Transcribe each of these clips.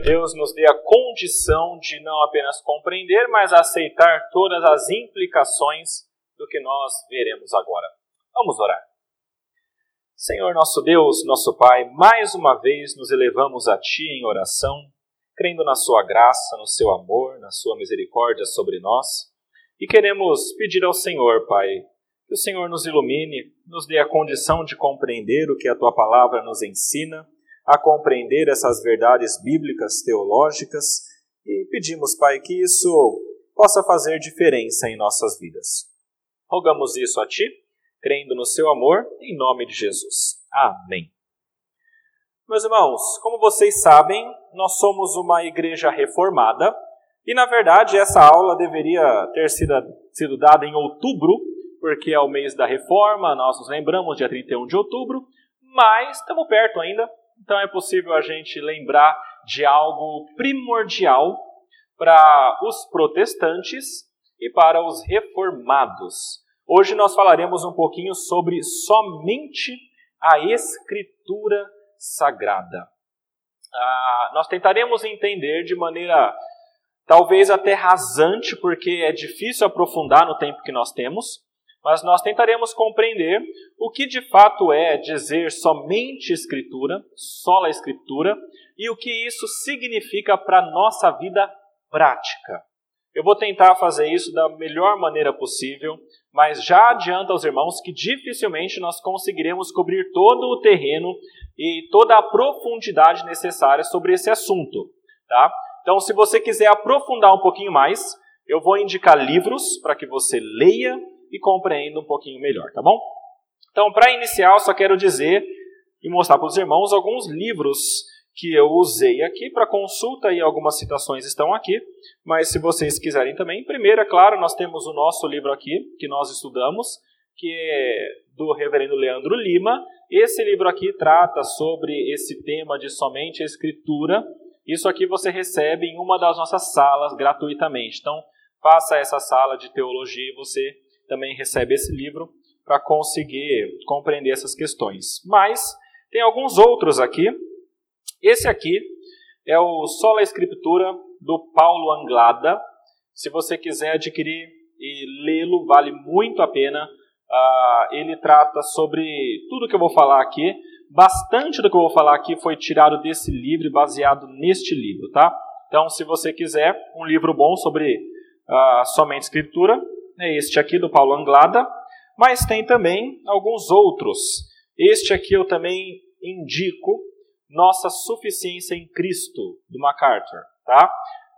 Deus nos dê a condição de não apenas compreender, mas aceitar todas as implicações do que nós veremos agora. Vamos orar. Senhor nosso Deus, nosso Pai, mais uma vez nos elevamos a Ti em oração, crendo na Sua graça, no Seu amor, na Sua misericórdia sobre nós, e queremos pedir ao Senhor, Pai, que o Senhor nos ilumine, nos dê a condição de compreender o que a Tua palavra nos ensina a compreender essas verdades bíblicas, teológicas, e pedimos, Pai, que isso possa fazer diferença em nossas vidas. Rogamos isso a Ti, crendo no Seu amor, em nome de Jesus. Amém. Meus irmãos, como vocês sabem, nós somos uma igreja reformada e, na verdade, essa aula deveria ter sido, sido dada em outubro, porque é o mês da reforma, nós nos lembramos, dia 31 de outubro, mas estamos perto ainda, então é possível a gente lembrar de algo primordial para os protestantes e para os reformados. Hoje nós falaremos um pouquinho sobre somente a Escritura Sagrada. Ah, nós tentaremos entender de maneira talvez até rasante, porque é difícil aprofundar no tempo que nós temos, mas nós tentaremos compreender o que de fato é dizer somente Escritura, só a Escritura, e o que isso significa para a nossa vida prática. Eu vou tentar fazer isso da melhor maneira possível, mas já adianto aos irmãos que dificilmente nós conseguiremos cobrir todo o terreno e toda a profundidade necessária sobre esse assunto, tá? Então, se você quiser aprofundar um pouquinho mais, eu vou indicar livros para que você leia e compreenda um pouquinho melhor, tá bom? Então, para iniciar, só quero dizer e mostrar para os irmãos alguns livros que eu usei aqui para consulta e algumas citações estão aqui, mas se vocês quiserem também, primeiro, é claro, nós temos o nosso livro aqui, que nós estudamos, que é do reverendo Leandro Lima. Esse livro aqui trata sobre esse tema de somente a escritura. Isso aqui você recebe em uma das nossas salas gratuitamente. Então, faça essa sala de teologia e você também recebe esse livro para conseguir compreender essas questões. Mas tem alguns outros aqui. Esse aqui é o Sola Escritura do Paulo Anglada. Se você quiser adquirir e lê-lo, vale muito a pena. Uh, ele trata sobre tudo que eu vou falar aqui. Bastante do que eu vou falar aqui foi tirado desse livro e baseado neste livro, tá? Então, se você quiser um livro bom sobre uh, somente escritura, é este aqui do Paulo Anglada, mas tem também alguns outros. Este aqui eu também indico, Nossa Suficiência em Cristo, do MacArthur. Tá?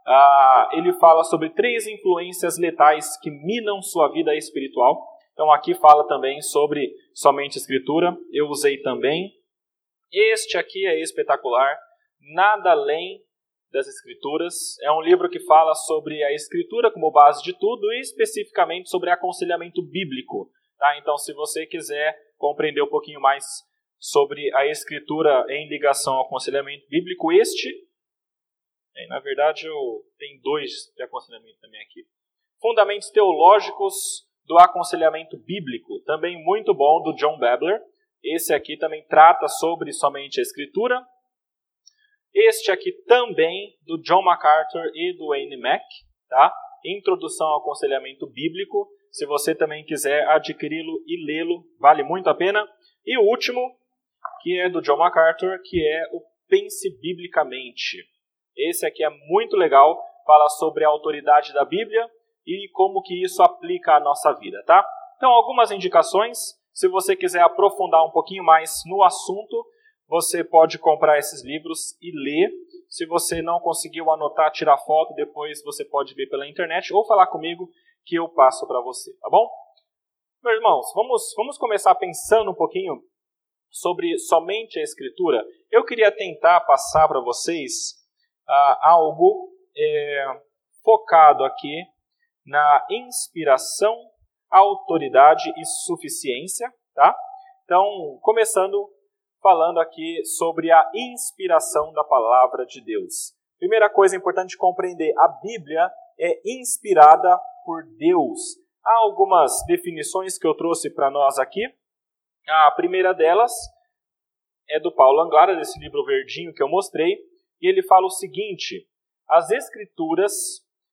Ah, ele fala sobre três influências letais que minam sua vida espiritual. Então aqui fala também sobre somente escritura, eu usei também. Este aqui é espetacular, Nada Além das Escrituras. É um livro que fala sobre a Escritura como base de tudo e especificamente sobre aconselhamento bíblico. Tá? Então, se você quiser compreender um pouquinho mais sobre a Escritura em ligação ao aconselhamento bíblico, este, é, na verdade, eu tenho dois de aconselhamento também aqui. Fundamentos Teológicos do Aconselhamento Bíblico, também muito bom, do John Babler. Esse aqui também trata sobre somente a Escritura, este aqui também, do John MacArthur e do Wayne Mack, tá? Introdução ao Aconselhamento Bíblico. Se você também quiser adquiri-lo e lê-lo, vale muito a pena. E o último, que é do John MacArthur, que é o Pense Biblicamente. Esse aqui é muito legal, fala sobre a autoridade da Bíblia e como que isso aplica à nossa vida, tá? Então, algumas indicações. Se você quiser aprofundar um pouquinho mais no assunto, você pode comprar esses livros e ler. Se você não conseguiu anotar, tirar foto, depois você pode ver pela internet ou falar comigo que eu passo para você, tá bom? Meus irmãos, vamos, vamos começar pensando um pouquinho sobre somente a Escritura. Eu queria tentar passar para vocês ah, algo é, focado aqui na inspiração, autoridade e suficiência, tá? Então, começando falando aqui sobre a inspiração da palavra de Deus. Primeira coisa importante compreender: a Bíblia é inspirada por Deus. Há algumas definições que eu trouxe para nós aqui. A primeira delas é do Paulo Anglada, desse livro verdinho que eu mostrei, e ele fala o seguinte: as Escrituras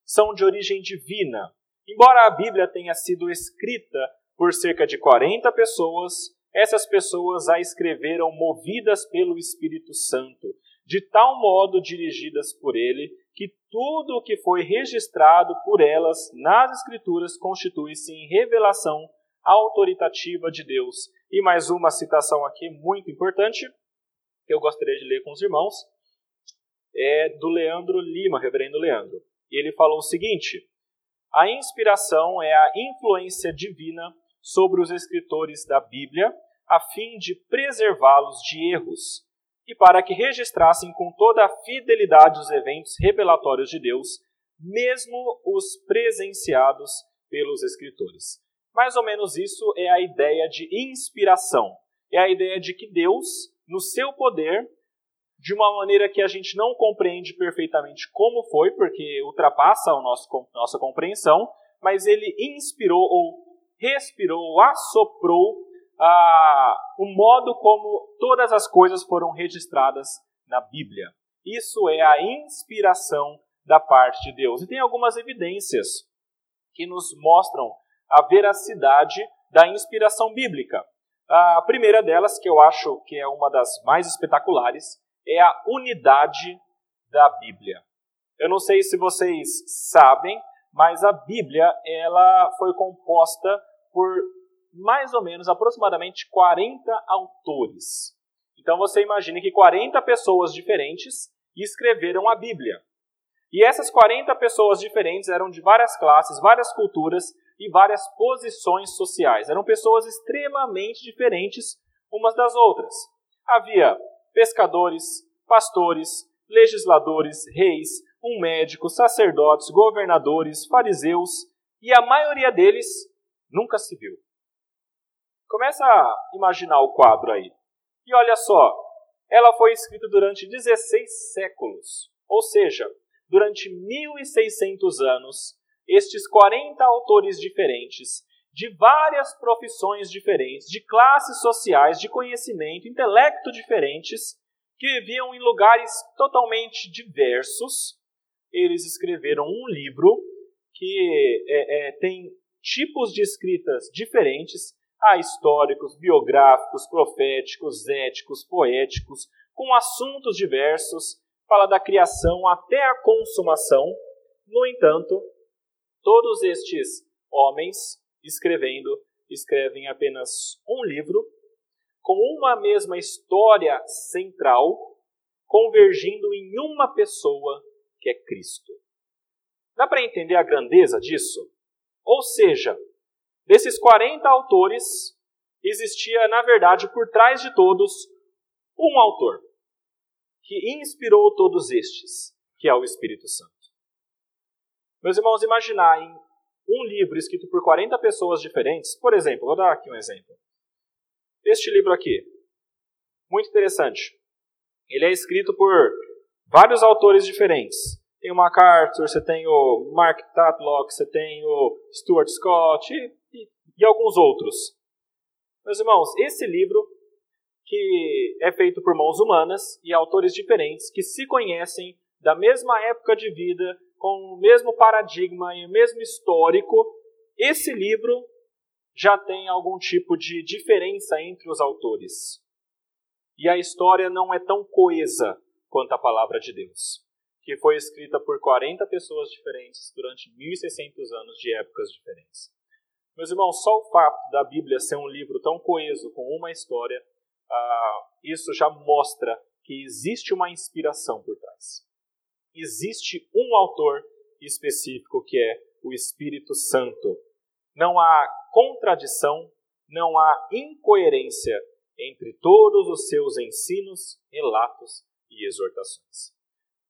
são de origem divina. Embora a Bíblia tenha sido escrita por cerca de 40 pessoas, essas pessoas a escreveram movidas pelo Espírito Santo, de tal modo dirigidas por ele, que tudo o que foi registrado por elas nas Escrituras constitui-se em revelação autoritativa de Deus. E mais uma citação aqui muito importante, que eu gostaria de ler com os irmãos, é do Leandro Lima, reverendo Leandro. E ele falou o seguinte: a inspiração é a influência divina sobre os escritores da Bíblia, a fim de preservá-los de erros e para que registrassem com toda a fidelidade os eventos revelatórios de Deus, mesmo os presenciados pelos escritores. Mais ou menos isso é a ideia de inspiração. É a ideia de que Deus, no seu poder, de uma maneira que a gente não compreende perfeitamente como foi, porque ultrapassa a nossa compreensão, mas ele inspirou ou respirou, ou assoprou ah, o modo como todas as coisas foram registradas na Bíblia. Isso é a inspiração da parte de Deus. E tem algumas evidências que nos mostram a veracidade da inspiração bíblica. A primeira delas, que eu acho que é uma das mais espetaculares, é a unidade da Bíblia. Eu não sei se vocês sabem, mas a Bíblia ela foi composta por mais ou menos aproximadamente 40 autores. Então você imagine que 40 pessoas diferentes escreveram a Bíblia. E essas 40 pessoas diferentes eram de várias classes, várias culturas e várias posições sociais. Eram pessoas extremamente diferentes umas das outras. Havia pescadores, pastores, legisladores, reis, um médico, sacerdotes, governadores, fariseus, e a maioria deles nunca se viu. Começa a imaginar o quadro aí. E olha só, ela foi escrita durante 16 séculos, ou seja, durante 1600 anos, estes 40 autores diferentes, de várias profissões diferentes, de classes sociais, de conhecimento, intelecto diferentes, que viviam em lugares totalmente diversos, eles escreveram um livro que é, é, tem tipos de escritas diferentes, há históricos, biográficos, proféticos, éticos, poéticos, com assuntos diversos, fala da criação até a consumação. No entanto, todos estes homens escrevendo, escrevem apenas um livro com uma mesma história central, convergindo em uma pessoa que é Cristo. Dá para entender a grandeza disso? Ou seja, desses 40 autores, existia, na verdade, por trás de todos, um autor que inspirou todos estes, que é o Espírito Santo. Meus irmãos, imaginar em um livro escrito por 40 pessoas diferentes, por exemplo, vou dar aqui um exemplo. Este livro aqui, muito interessante. Ele é escrito por vários autores diferentes. Tem o MacArthur, você tem o Mark Tatlock, você tem o Stuart Scott e, e, e alguns outros. Meus irmãos, esse livro, que é feito por mãos humanas e autores diferentes que se conhecem da mesma época de vida, com o mesmo paradigma e o mesmo histórico, esse livro já tem algum tipo de diferença entre os autores. E a história não é tão coesa quanto a palavra de Deus, que foi escrita por 40 pessoas diferentes durante 1600 anos de épocas diferentes. Meus irmãos, só o fato da Bíblia ser um livro tão coeso com uma história, uh, isso já mostra que existe uma inspiração por trás existe um autor específico que é o Espírito Santo. Não há contradição, não há incoerência entre todos os seus ensinos, relatos e exortações.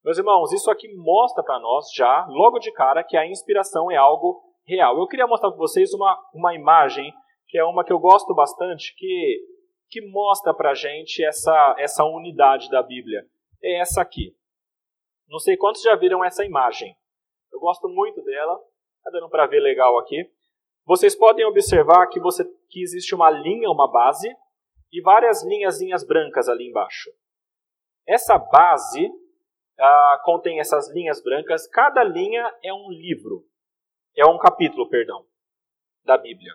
Meus irmãos, isso aqui mostra para nós já, logo de cara, que a inspiração é algo real. Eu queria mostrar para vocês uma, uma imagem, que é uma que eu gosto bastante, que, que mostra para a gente essa, essa unidade da Bíblia. É essa aqui. Não sei quantos já viram essa imagem. Eu gosto muito dela. Está dando para ver legal aqui. Vocês podem observar que, você, que existe uma linha, uma base, e várias linhazinhas brancas ali embaixo. Essa base ah, contém essas linhas brancas. Cada linha é um livro, é um capítulo, perdão, da Bíblia.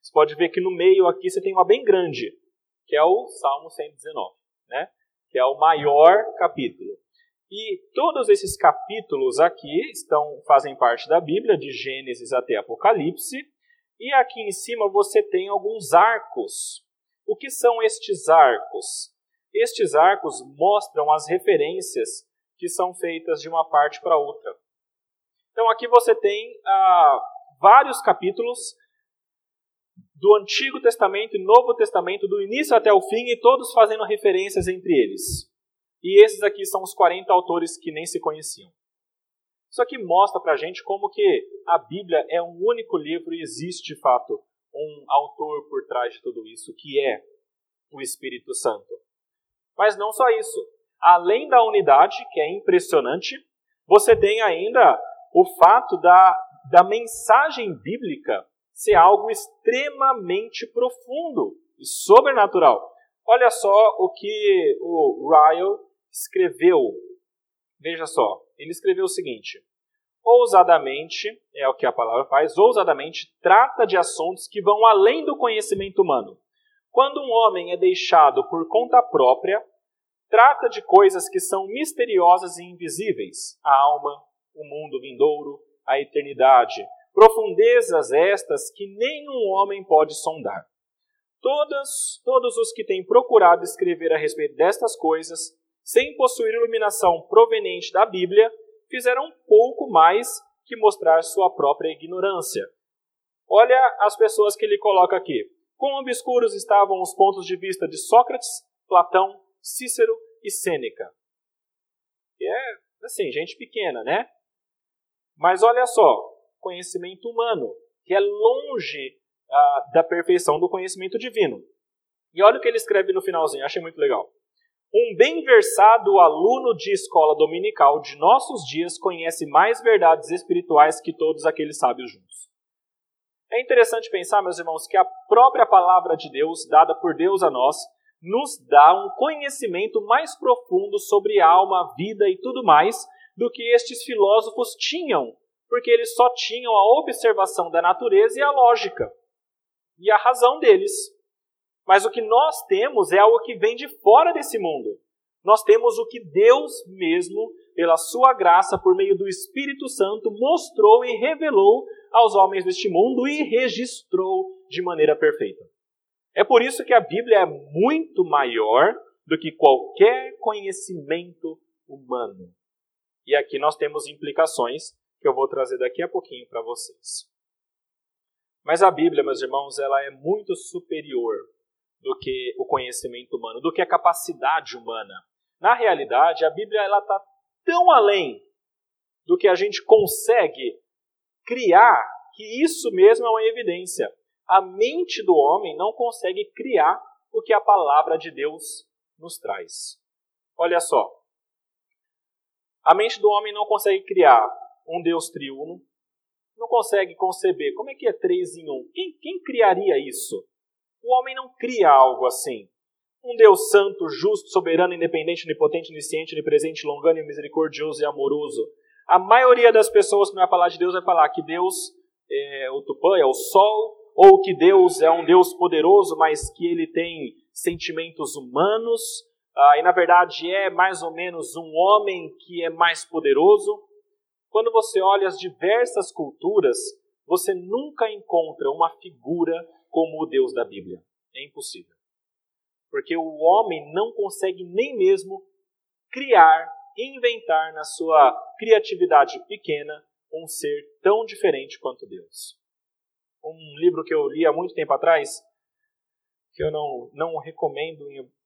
Você pode ver que no meio aqui você tem uma bem grande, que é o Salmo 119, né? que é o maior capítulo. E todos esses capítulos aqui estão fazem parte da Bíblia, de Gênesis até Apocalipse. E aqui em cima você tem alguns arcos. O que são estes arcos? Estes arcos mostram as referências que são feitas de uma parte para outra. Então aqui você tem ah, vários capítulos do Antigo Testamento e Novo Testamento, do início até o fim, e todos fazendo referências entre eles. E esses aqui são os 40 autores que nem se conheciam. Isso aqui mostra para a gente como que a Bíblia é um único livro e existe, de fato, um autor por trás de tudo isso, que é o Espírito Santo. Mas não só isso. Além da unidade, que é impressionante, você tem ainda o fato da, da mensagem bíblica ser algo extremamente profundo e sobrenatural. Olha só o que o Ryle escreveu. Veja só, ele escreveu o seguinte: ousadamente, é o que a palavra faz, ousadamente trata de assuntos que vão além do conhecimento humano. Quando um homem é deixado por conta própria, trata de coisas que são misteriosas e invisíveis: a alma, o mundo vindouro, a eternidade, profundezas estas que nenhum homem pode sondar. Todas, todos os que têm procurado escrever a respeito destas coisas, sem possuir iluminação proveniente da Bíblia, fizeram pouco mais que mostrar sua própria ignorância. Olha as pessoas que ele coloca aqui. Quão obscuros estavam os pontos de vista de Sócrates, Platão, Cícero e Sêneca. É, assim, gente pequena, né? Mas olha só, conhecimento humano, que é longe ah, da perfeição do conhecimento divino. E olha o que ele escreve no finalzinho, achei muito legal. Um bem versado aluno de escola dominical de nossos dias conhece mais verdades espirituais que todos aqueles sábios juntos. É interessante pensar, meus irmãos, que a própria palavra de Deus, dada por Deus a nós, nos dá um conhecimento mais profundo sobre alma, vida e tudo mais do que estes filósofos tinham, porque eles só tinham a observação da natureza e a lógica e a razão deles. Mas o que nós temos é algo que vem de fora desse mundo. Nós temos o que Deus mesmo, pela sua graça, por meio do Espírito Santo, mostrou e revelou aos homens deste mundo e registrou de maneira perfeita. É por isso que a Bíblia é muito maior do que qualquer conhecimento humano. E aqui nós temos implicações que eu vou trazer daqui a pouquinho para vocês. Mas a Bíblia, meus irmãos, ela é muito superior do que o conhecimento humano, do que a capacidade humana. Na realidade, a Bíblia ela está tão além do que a gente consegue criar que isso mesmo é uma evidência. A mente do homem não consegue criar o que a palavra de Deus nos traz. Olha só. A mente do homem não consegue criar um Deus triuno, não consegue conceber como é que é três em um. Quem, quem criaria isso? O homem não cria algo assim. Um Deus santo, justo, soberano, independente, onipotente, onisciente, onipresente, longânimo, misericordioso e amoroso. A maioria das pessoas que vai falar de Deus vai falar que Deus é o Tupã, é o Sol, ou que Deus é um Deus poderoso, mas que ele tem sentimentos humanos, ah, e na verdade é mais ou menos um homem que é mais poderoso. Quando você olha as diversas culturas, você nunca encontra uma figura como o Deus da Bíblia. É impossível. Porque o homem não consegue nem mesmo criar, inventar na sua criatividade pequena um ser tão diferente quanto Deus. Um livro que eu li há muito tempo atrás, que eu não, não recomendo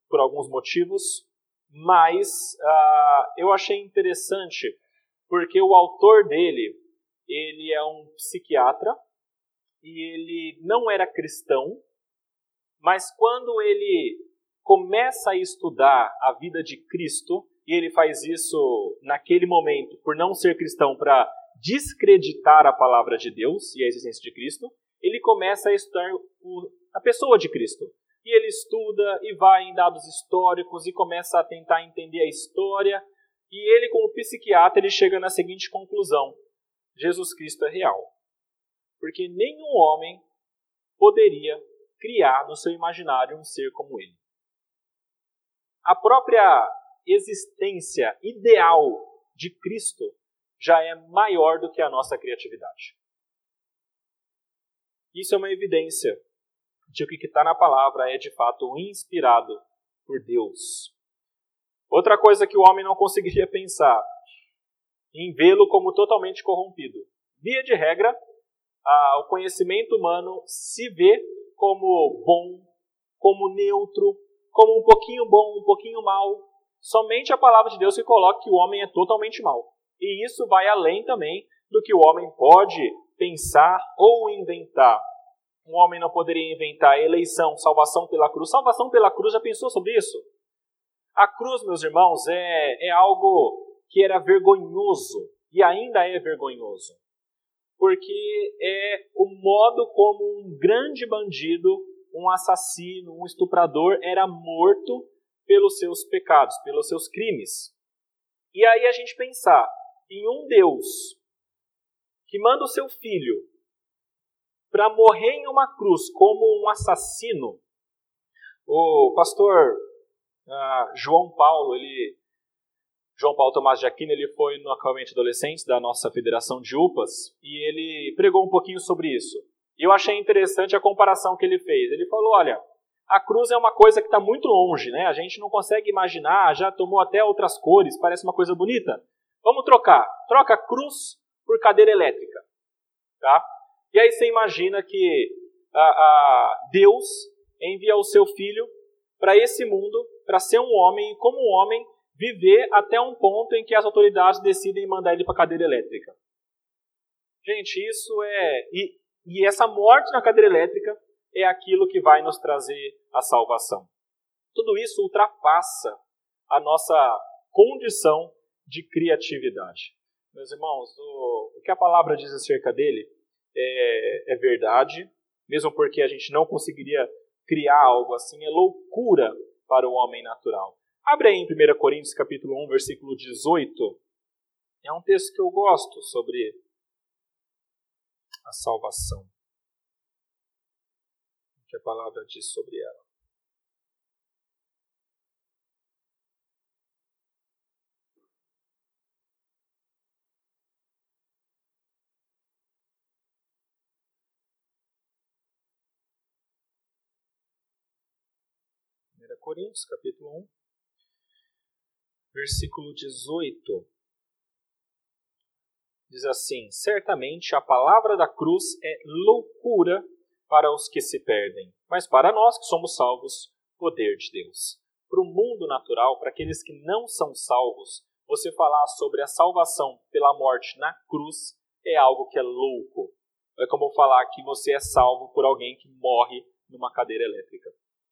por alguns motivos, mas uh, eu achei interessante porque o autor dele ele é um psiquiatra e ele não era cristão, mas quando ele começa a estudar a vida de Cristo, e ele faz isso naquele momento por não ser cristão para descreditar a palavra de Deus e a existência de Cristo, ele começa a estudar o, a pessoa de Cristo. E ele estuda e vai em dados históricos e começa a tentar entender a história. E ele, como psiquiatra, ele chega na seguinte conclusão: Jesus Cristo é real. Porque nenhum homem poderia criar no seu imaginário um ser como ele. A própria existência ideal de Cristo já é maior do que a nossa criatividade. Isso é uma evidência de que o que está na palavra é de fato inspirado por Deus. Outra coisa que o homem não conseguiria pensar, em vê-lo como totalmente corrompido. Via de regra, o conhecimento humano se vê como bom, como neutro, como um pouquinho bom, um pouquinho mal. Somente a palavra de Deus que coloca que o homem é totalmente mal. E isso vai além também do que o homem pode pensar ou inventar. Um homem não poderia inventar eleição, salvação pela cruz. Salvação pela cruz, já pensou sobre isso? A cruz, meus irmãos, é, é algo que era vergonhoso e ainda é vergonhoso, porque é o modo como um grande bandido, um assassino, um estuprador era morto pelos seus pecados, pelos seus crimes. E aí a gente pensar em um Deus que manda o seu filho para morrer em uma cruz como um assassino. O pastor uh, João Paulo, ele João Paulo Tomás de Aquino, ele foi no acampamento adolescente da nossa federação de UPAs e ele pregou um pouquinho sobre isso. E eu achei interessante a comparação que ele fez. Ele falou, olha, a cruz é uma coisa que está muito longe, né? A gente não consegue imaginar, já tomou até outras cores, parece uma coisa bonita. Vamos trocar. Troca cruz por cadeira elétrica, tá? E aí você imagina que a, a Deus envia o seu filho para esse mundo para ser um homem e, como um homem, viver até um ponto em que as autoridades decidem mandar ele para cadeira elétrica. Gente, isso é. E, e essa morte na cadeira elétrica é aquilo que vai nos trazer a salvação. Tudo isso ultrapassa a nossa condição de criatividade. Meus irmãos, o, o que a palavra diz acerca dele é, é verdade, mesmo porque a gente não conseguiria criar algo assim, é loucura para o homem natural. Abre aí em 1 Coríntios capítulo 1, versículo 18. É um texto que eu gosto sobre a salvação. Que a palavra diz sobre ela. 1 Coríntios, capítulo 1, versículo 18. Diz assim: Certamente a palavra da cruz é loucura para os que se perdem, mas para nós que somos salvos, poder de Deus. Para o mundo natural, para aqueles que não são salvos, você falar sobre a salvação pela morte na cruz é algo que é louco. É como falar que você é salvo por alguém que morre numa cadeira elétrica.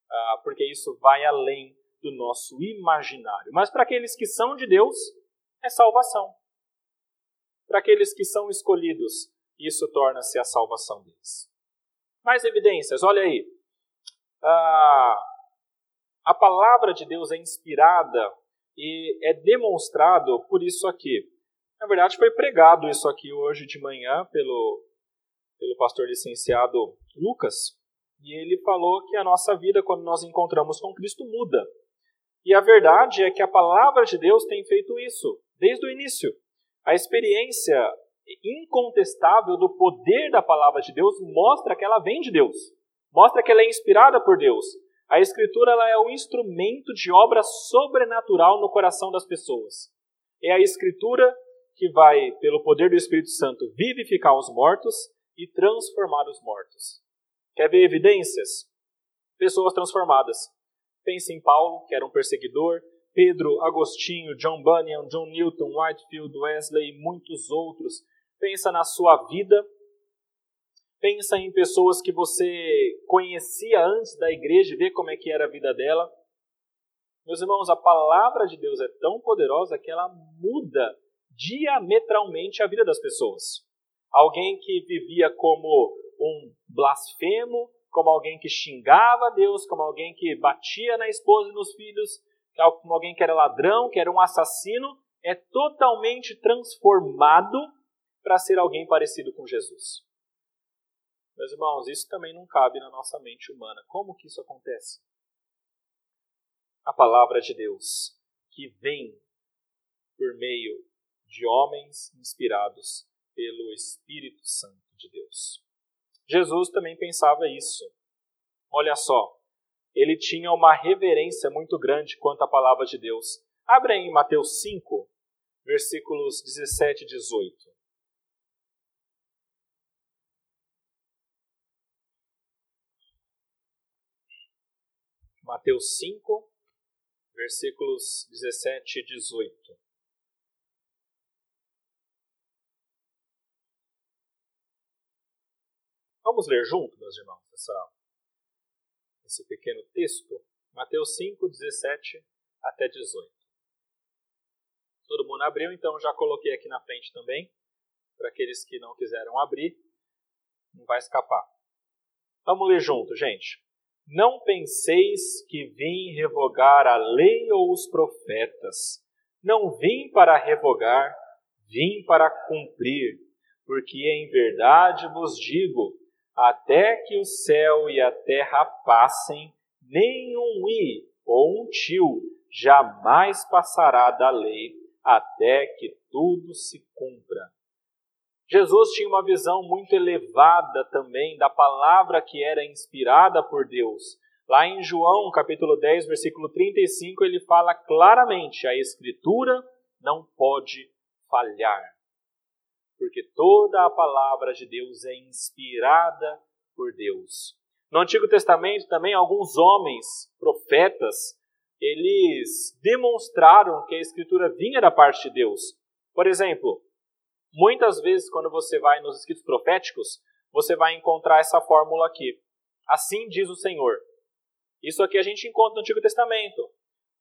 Ah, porque isso vai além do nosso imaginário. Mas para aqueles que são de Deus, é salvação. Para aqueles que são escolhidos, isso torna-se a salvação deles. Mais evidências, olha aí. Ah, a palavra de Deus é inspirada e é demonstrado por isso aqui. Na verdade, foi pregado isso aqui hoje de manhã pelo, pelo pastor licenciado Lucas. E ele falou que a nossa vida, quando nós encontramos com Cristo, muda. E a verdade é que a palavra de Deus tem feito isso desde o início. A experiência incontestável do poder da palavra de Deus mostra que ela vem de Deus, mostra que ela é inspirada por Deus. A Escritura ela é o instrumento de obra sobrenatural no coração das pessoas. É a Escritura que vai, pelo poder do Espírito Santo, vivificar os mortos e transformar os mortos. Quer ver evidências? Pessoas transformadas. Pense em Paulo, que era um perseguidor, Pedro, Agostinho, John Bunyan, John Newton, Whitefield, Wesley e muitos outros. Pensa na sua vida. Pensa em pessoas que você conhecia antes da igreja e vê como é que era a vida dela. Meus irmãos, a palavra de Deus é tão poderosa que ela muda diametralmente a vida das pessoas. Alguém que vivia como um blasfemo, como alguém que xingava Deus, como alguém que batia na esposa e nos filhos, como alguém que era ladrão, que era um assassino, é totalmente transformado para ser alguém parecido com Jesus. Meus irmãos, isso também não cabe na nossa mente humana. Como que isso acontece? A palavra de Deus, que vem por meio de homens inspirados pelo Espírito Santo de Deus. Jesus também pensava isso. Olha só, ele tinha uma reverência muito grande quanto à palavra de Deus. Abre aí em Mateus 5, versículos 17 e 18. Mateus 5, versículos 17 e 18. Vamos ler junto, meus irmãos, essa, esse pequeno texto. Mateus 5, 17 até 18. Todo mundo abriu, então já coloquei aqui na frente também. Para aqueles que não quiseram abrir, não vai escapar. Vamos ler junto, gente. Não penseis que vim revogar a lei ou os profetas. Não vim para revogar, vim para cumprir. Porque em verdade vos digo até que o céu e a terra passem, nenhum i ou um tio jamais passará da lei até que tudo se cumpra. Jesus tinha uma visão muito elevada também da palavra que era inspirada por Deus. Lá em João, capítulo 10, versículo 35, ele fala claramente: a escritura não pode falhar porque toda a palavra de Deus é inspirada por Deus. No Antigo Testamento também alguns homens, profetas, eles demonstraram que a escritura vinha da parte de Deus. Por exemplo, muitas vezes quando você vai nos escritos proféticos, você vai encontrar essa fórmula aqui. Assim diz o Senhor. Isso aqui a gente encontra no Antigo Testamento.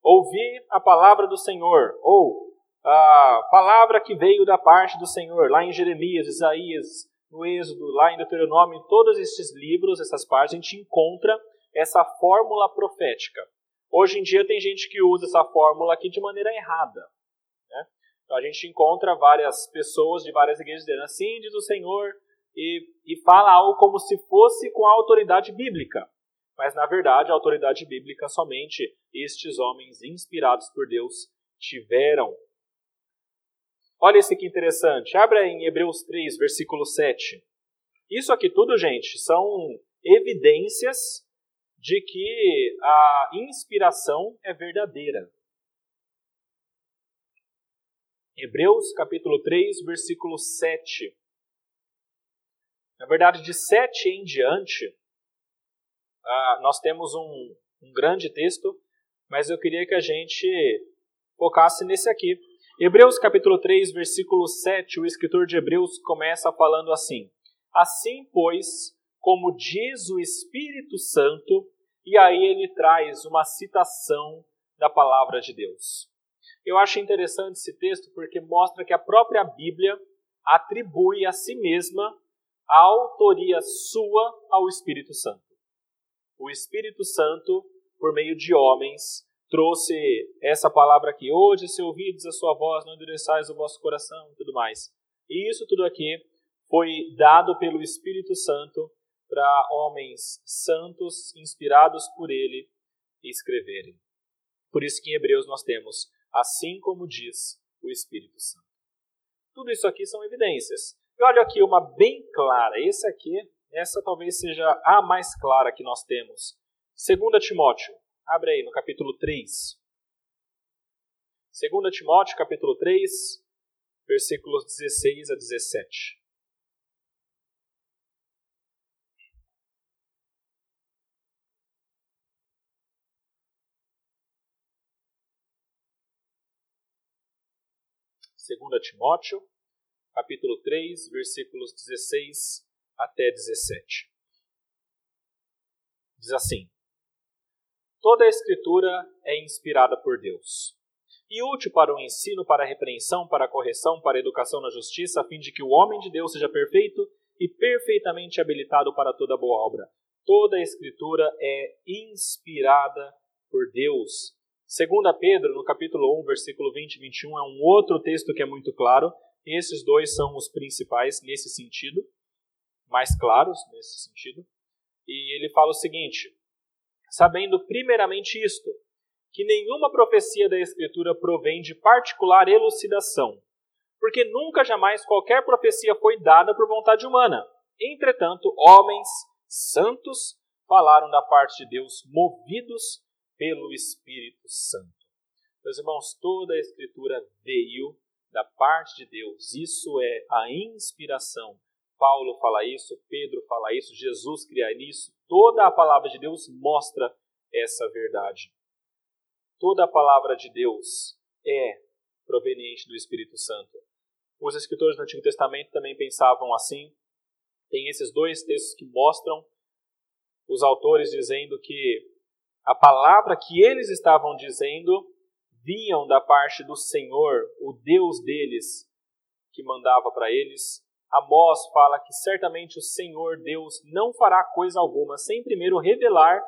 Ouvir a palavra do Senhor, ou a palavra que veio da parte do Senhor, lá em Jeremias, Isaías, no Êxodo, lá em Deuteronômio, em todos esses livros, essas partes, a gente encontra essa fórmula profética. Hoje em dia tem gente que usa essa fórmula aqui de maneira errada. Então a gente encontra várias pessoas de várias igrejas dizendo assim diz o Senhor e, e fala algo como se fosse com a autoridade bíblica. Mas na verdade a autoridade bíblica somente estes homens inspirados por Deus tiveram Olha esse que interessante. Abra em Hebreus 3, versículo 7. Isso aqui tudo, gente, são evidências de que a inspiração é verdadeira. Hebreus capítulo 3, versículo 7. Na verdade, de 7 em diante, uh, nós temos um, um grande texto, mas eu queria que a gente focasse nesse aqui. Hebreus capítulo 3, versículo 7, o escritor de Hebreus começa falando assim: Assim, pois, como diz o Espírito Santo, e aí ele traz uma citação da palavra de Deus. Eu acho interessante esse texto porque mostra que a própria Bíblia atribui a si mesma a autoria sua ao Espírito Santo. O Espírito Santo, por meio de homens, trouxe essa palavra aqui. Hoje, se ouvides a sua voz, não endureçais o vosso coração e tudo mais. E isso tudo aqui foi dado pelo Espírito Santo para homens santos, inspirados por ele, escreverem. Por isso que em Hebreus nós temos, assim como diz o Espírito Santo. Tudo isso aqui são evidências. E olha aqui uma bem clara. Esse aqui, essa talvez seja a mais clara que nós temos. 2 Timóteo, Abre aí no capítulo 3. 2 Timóteo, capítulo 3, versículos 16 a 17. Segunda Timóteo, capítulo 3, versículos 16 até 17. Diz assim: Toda a Escritura é inspirada por Deus e útil para o ensino, para a repreensão, para a correção, para a educação na justiça, a fim de que o homem de Deus seja perfeito e perfeitamente habilitado para toda boa obra. Toda a Escritura é inspirada por Deus. Segunda Pedro, no capítulo 1, versículo 20 e 21, é um outro texto que é muito claro. Esses dois são os principais nesse sentido, mais claros nesse sentido. E ele fala o seguinte: sabendo primeiramente isto, que nenhuma profecia da Escritura provém de particular elucidação, porque nunca jamais qualquer profecia foi dada por vontade humana. Entretanto, homens santos falaram da parte de Deus, movidos pelo Espírito Santo. Meus irmãos, toda a Escritura veio da parte de Deus. Isso é a inspiração. Paulo fala isso, Pedro fala isso, Jesus cria isso. Toda a palavra de Deus mostra essa verdade. Toda a palavra de Deus é proveniente do Espírito Santo. Os escritores do Antigo Testamento também pensavam assim. Tem esses dois textos que mostram os autores dizendo que a palavra que eles estavam dizendo vinham da parte do Senhor, o Deus deles, que mandava para eles. Amós fala que certamente o Senhor Deus não fará coisa alguma sem primeiro revelar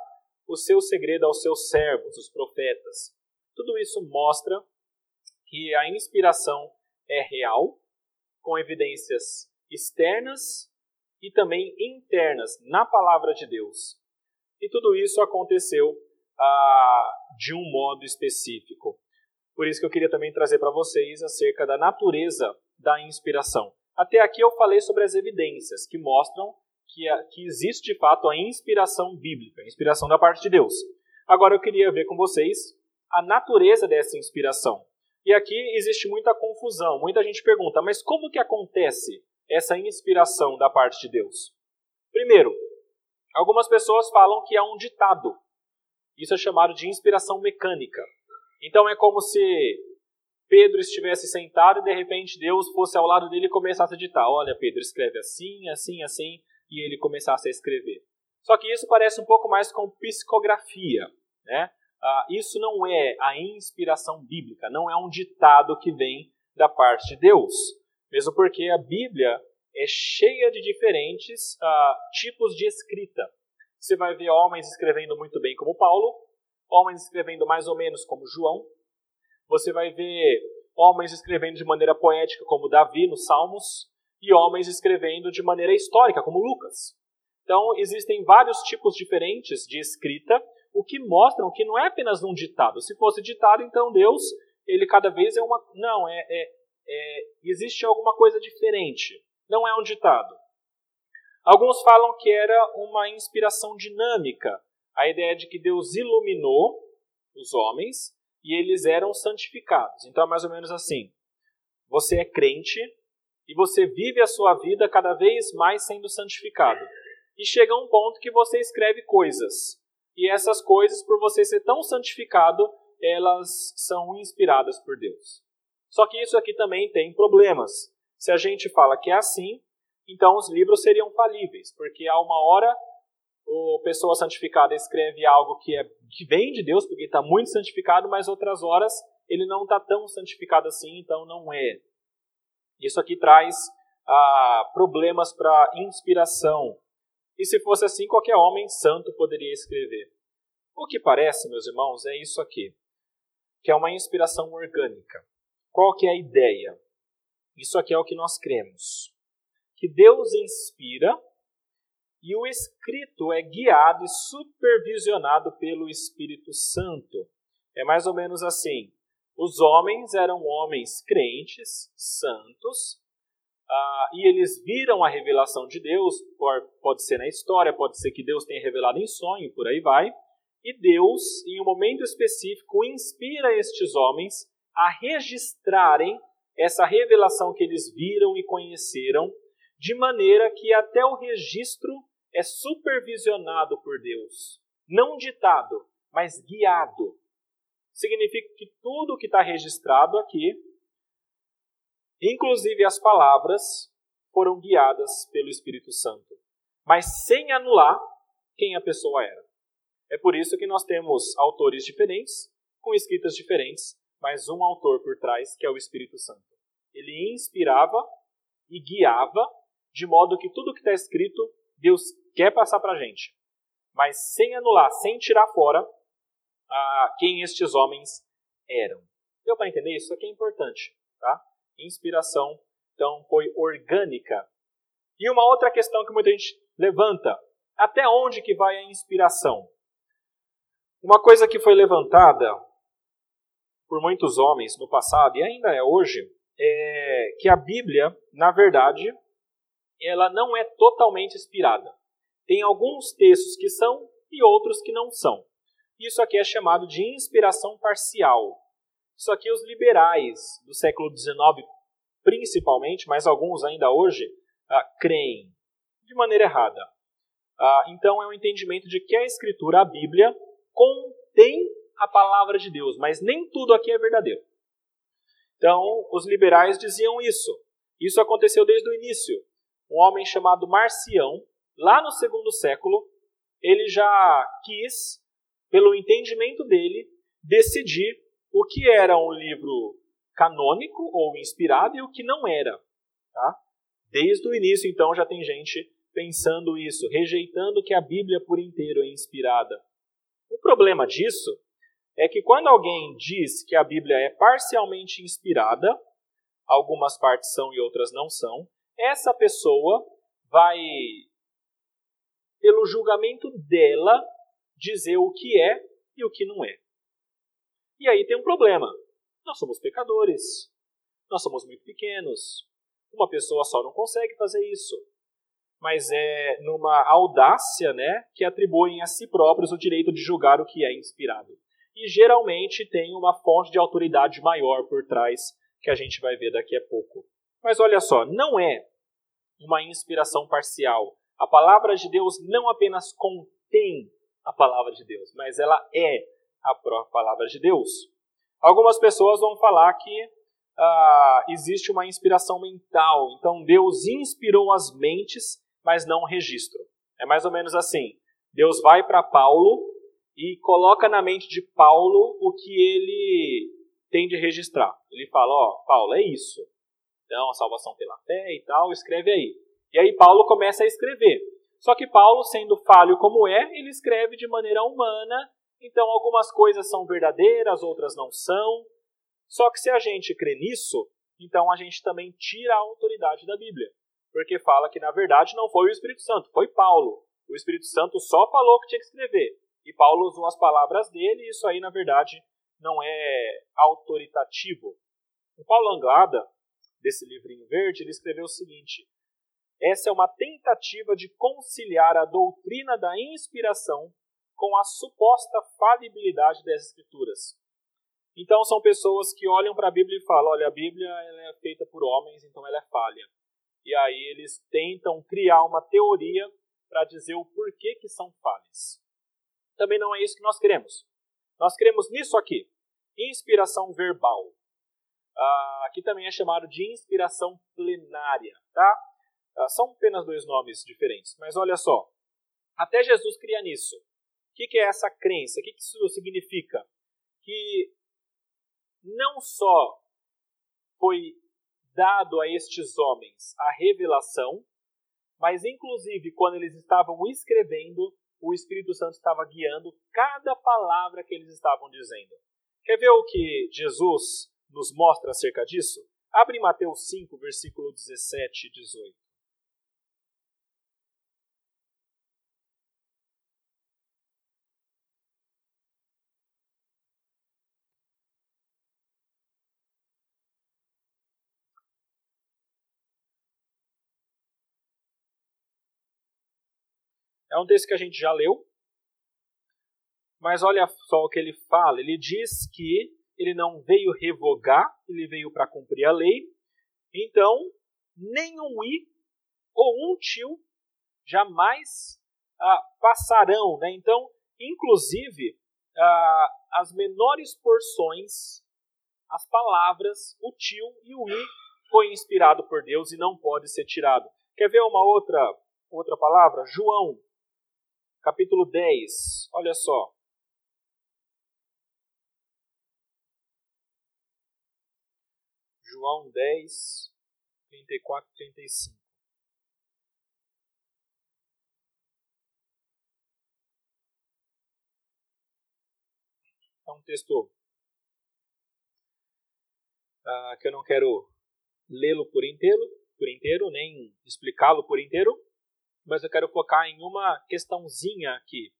o seu segredo aos seus servos, os profetas. Tudo isso mostra que a inspiração é real, com evidências externas e também internas na palavra de Deus. E tudo isso aconteceu ah, de um modo específico. Por isso que eu queria também trazer para vocês acerca da natureza da inspiração. Até aqui eu falei sobre as evidências que mostram que, que existe de fato a inspiração bíblica, a inspiração da parte de Deus. Agora eu queria ver com vocês a natureza dessa inspiração. E aqui existe muita confusão. Muita gente pergunta, mas como que acontece essa inspiração da parte de Deus? Primeiro, algumas pessoas falam que é um ditado. Isso é chamado de inspiração mecânica. Então é como se Pedro estivesse sentado e de repente Deus fosse ao lado dele e começasse a ditar: Olha, Pedro, escreve assim, assim, assim, e ele começasse a escrever. Só que isso parece um pouco mais com psicografia. Né? Ah, isso não é a inspiração bíblica, não é um ditado que vem da parte de Deus. Mesmo porque a Bíblia é cheia de diferentes ah, tipos de escrita. Você vai ver homens escrevendo muito bem, como Paulo, homens escrevendo mais ou menos, como João, você vai ver homens escrevendo de maneira poética, como Davi nos Salmos, e homens escrevendo de maneira histórica, como Lucas. Então, existem vários tipos diferentes de escrita, o que mostram que não é apenas um ditado. Se fosse ditado, então Deus, ele cada vez é uma. Não, é, é, é existe alguma coisa diferente. Não é um ditado. Alguns falam que era uma inspiração dinâmica, a ideia de que Deus iluminou os homens e eles eram santificados. Então é mais ou menos assim: você é crente e você vive a sua vida cada vez mais sendo santificado. E chega um ponto que você escreve coisas. E essas coisas, por você ser tão santificado, elas são inspiradas por Deus. Só que isso aqui também tem problemas. Se a gente fala que é assim, então os livros seriam falíveis, porque há uma hora o pessoa santificada escreve algo que, é, que vem de Deus, porque está muito santificado, mas outras horas ele não está tão santificado assim, então não é. Isso aqui traz ah, problemas para inspiração. E se fosse assim, qualquer homem santo poderia escrever. O que parece, meus irmãos, é isso aqui, que é uma inspiração orgânica. Qual que é a ideia? Isso aqui é o que nós cremos. Que Deus inspira e o escrito é guiado e supervisionado pelo Espírito Santo. É mais ou menos assim: os homens eram homens crentes, santos, uh, e eles viram a revelação de Deus, pode ser na história, pode ser que Deus tenha revelado em sonho, por aí vai. E Deus, em um momento específico, inspira estes homens a registrarem essa revelação que eles viram e conheceram, de maneira que até o registro é supervisionado por Deus. Não ditado, mas guiado. Significa que tudo que está registrado aqui, inclusive as palavras, foram guiadas pelo Espírito Santo, mas sem anular quem a pessoa era. É por isso que nós temos autores diferentes, com escritas diferentes, mas um autor por trás, que é o Espírito Santo. Ele inspirava e guiava, de modo que tudo que está escrito Deus quer passar para a gente, mas sem anular, sem tirar fora ah, quem estes homens eram. Deu para entender? Isso aqui é importante. Tá? Inspiração, então, foi orgânica. E uma outra questão que muita gente levanta: até onde que vai a inspiração? Uma coisa que foi levantada por muitos homens no passado e ainda é hoje é que a Bíblia, na verdade, ela não é totalmente inspirada. Tem alguns textos que são e outros que não são. Isso aqui é chamado de inspiração parcial. Isso aqui os liberais do século XIX, principalmente, mas alguns ainda hoje, ah, creem de maneira errada. Ah, então é um entendimento de que a Escritura, a Bíblia, contém a palavra de Deus, mas nem tudo aqui é verdadeiro. Então, os liberais diziam isso. Isso aconteceu desde o início. Um homem chamado Marcião, lá no segundo século, ele já quis, pelo entendimento dele, decidir o que era um livro canônico ou inspirado e o que não era. Tá? Desde o início, então, já tem gente pensando isso, rejeitando que a Bíblia por inteiro é inspirada. O problema disso é que quando alguém diz que a Bíblia é parcialmente inspirada, algumas partes são e outras não são, essa pessoa vai, pelo julgamento dela, dizer o que é e o que não é. E aí tem um problema. Nós somos pecadores. Nós somos muito pequenos. Uma pessoa só não consegue fazer isso. Mas é numa audácia né, que atribuem a si próprios o direito de julgar o que é inspirado. E geralmente tem uma fonte de autoridade maior por trás, que a gente vai ver daqui a pouco. Mas olha só, não é uma inspiração parcial. A palavra de Deus não apenas contém a palavra de Deus, mas ela é a própria palavra de Deus. Algumas pessoas vão falar que ah, existe uma inspiração mental, então Deus inspirou as mentes, mas não o registro. É mais ou menos assim: Deus vai para Paulo e coloca na mente de Paulo o que ele tem de registrar. Ele fala: Ó, oh, Paulo, é isso. Então, a salvação pela fé e tal, escreve aí. E aí Paulo começa a escrever. Só que Paulo, sendo falho como é, ele escreve de maneira humana então, algumas coisas são verdadeiras, outras não são. Só que se a gente crê nisso, então a gente também tira a autoridade da Bíblia. Porque fala que, na verdade, não foi o Espírito Santo, foi Paulo. O Espírito Santo só falou que tinha que escrever. E Paulo usou as palavras dele, e isso aí, na verdade, não é autoritativo. O Paulo Anglada, desse livrinho verde, ele escreveu o seguinte: Essa é uma tentativa de conciliar a doutrina da inspiração com a suposta falibilidade das Escrituras. Então são pessoas que olham para a Bíblia e falam: olha, a Bíblia é feita por homens, então ela é falha. E aí eles tentam criar uma teoria para dizer o porquê que são falhas. Também não é isso que nós queremos. Nós queremos nisso aqui, inspiração verbal. Ah, aqui também é chamado de inspiração plenária, tá? Ah, são apenas dois nomes diferentes, mas olha só. Até Jesus cria nisso. O que, que é essa crença? O que, que isso significa? Que não só foi dado a estes homens a revelação, mas inclusive quando eles estavam escrevendo, o Espírito Santo estava guiando cada palavra que eles estavam dizendo. Quer ver o que Jesus nos mostra acerca disso? Abre Mateus 5, versículo 17 e 18. É um texto que a gente já leu, mas olha só o que ele fala. Ele diz que ele não veio revogar, ele veio para cumprir a lei. Então, nem um i ou um tio jamais ah, passarão. Né? Então, inclusive, ah, as menores porções, as palavras, o tio e o i foi inspirado por Deus e não pode ser tirado. Quer ver uma outra outra palavra? João capítulo 10, olha só. João 10, 34 e 35. é um texto uh, que eu não quero lê-lo por inteiro, por inteiro, nem explicá-lo por inteiro, mas eu quero focar em uma questãozinha aqui.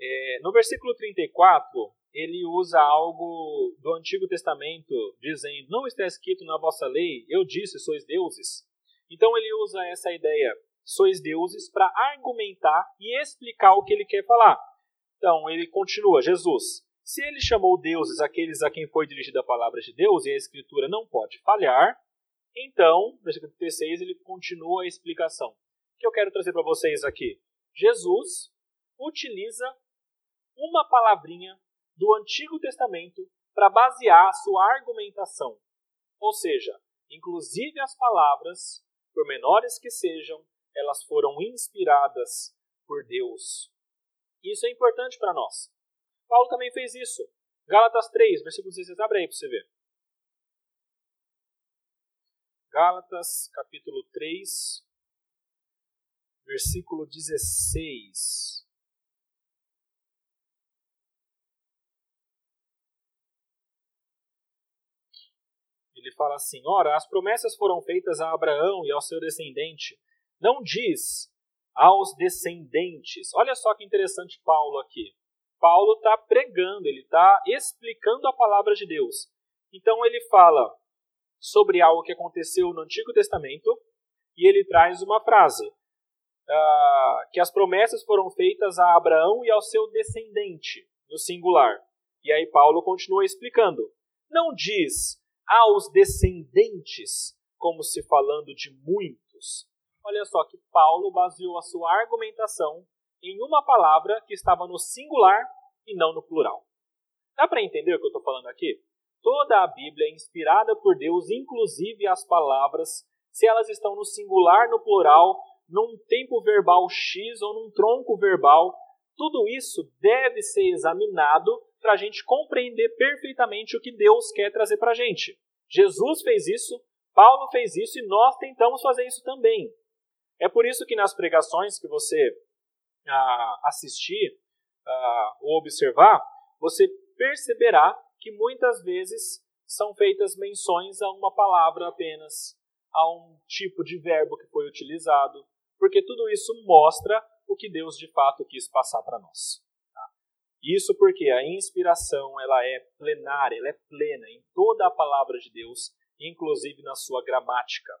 É, no versículo 34, ele usa algo do Antigo Testamento, dizendo: Não está escrito na vossa lei, eu disse, sois deuses. Então ele usa essa ideia, sois deuses, para argumentar e explicar o que ele quer falar. Então ele continua: Jesus, se ele chamou deuses aqueles a quem foi dirigida a palavra de Deus, e a Escritura não pode falhar, então, versículo 36, ele continua a explicação. O que eu quero trazer para vocês aqui? Jesus utiliza uma palavrinha do Antigo Testamento para basear a sua argumentação. Ou seja, inclusive as palavras, por menores que sejam, elas foram inspiradas por Deus. Isso é importante para nós. Paulo também fez isso. Gálatas 3, versículo 16, abre aí para você ver. Gálatas, capítulo 3, versículo 16. Ele fala assim: Ora, as promessas foram feitas a Abraão e ao seu descendente. Não diz aos descendentes. Olha só que interessante Paulo aqui. Paulo está pregando, ele está explicando a palavra de Deus. Então ele fala sobre algo que aconteceu no Antigo Testamento e ele traz uma frase uh, que as promessas foram feitas a Abraão e ao seu descendente, no singular. E aí Paulo continua explicando. Não diz aos descendentes, como se falando de muitos. Olha só que Paulo baseou a sua argumentação em uma palavra que estava no singular e não no plural. Dá para entender o que eu estou falando aqui? Toda a Bíblia é inspirada por Deus, inclusive as palavras, se elas estão no singular, no plural, num tempo verbal X ou num tronco verbal, tudo isso deve ser examinado para a gente compreender perfeitamente o que Deus quer trazer para a gente. Jesus fez isso, Paulo fez isso e nós tentamos fazer isso também. É por isso que nas pregações que você ah, assistir ah, ou observar, você perceberá que muitas vezes são feitas menções a uma palavra apenas, a um tipo de verbo que foi utilizado, porque tudo isso mostra o que Deus de fato quis passar para nós. Isso porque a inspiração ela é plenária, ela é plena em toda a palavra de Deus, inclusive na sua gramática.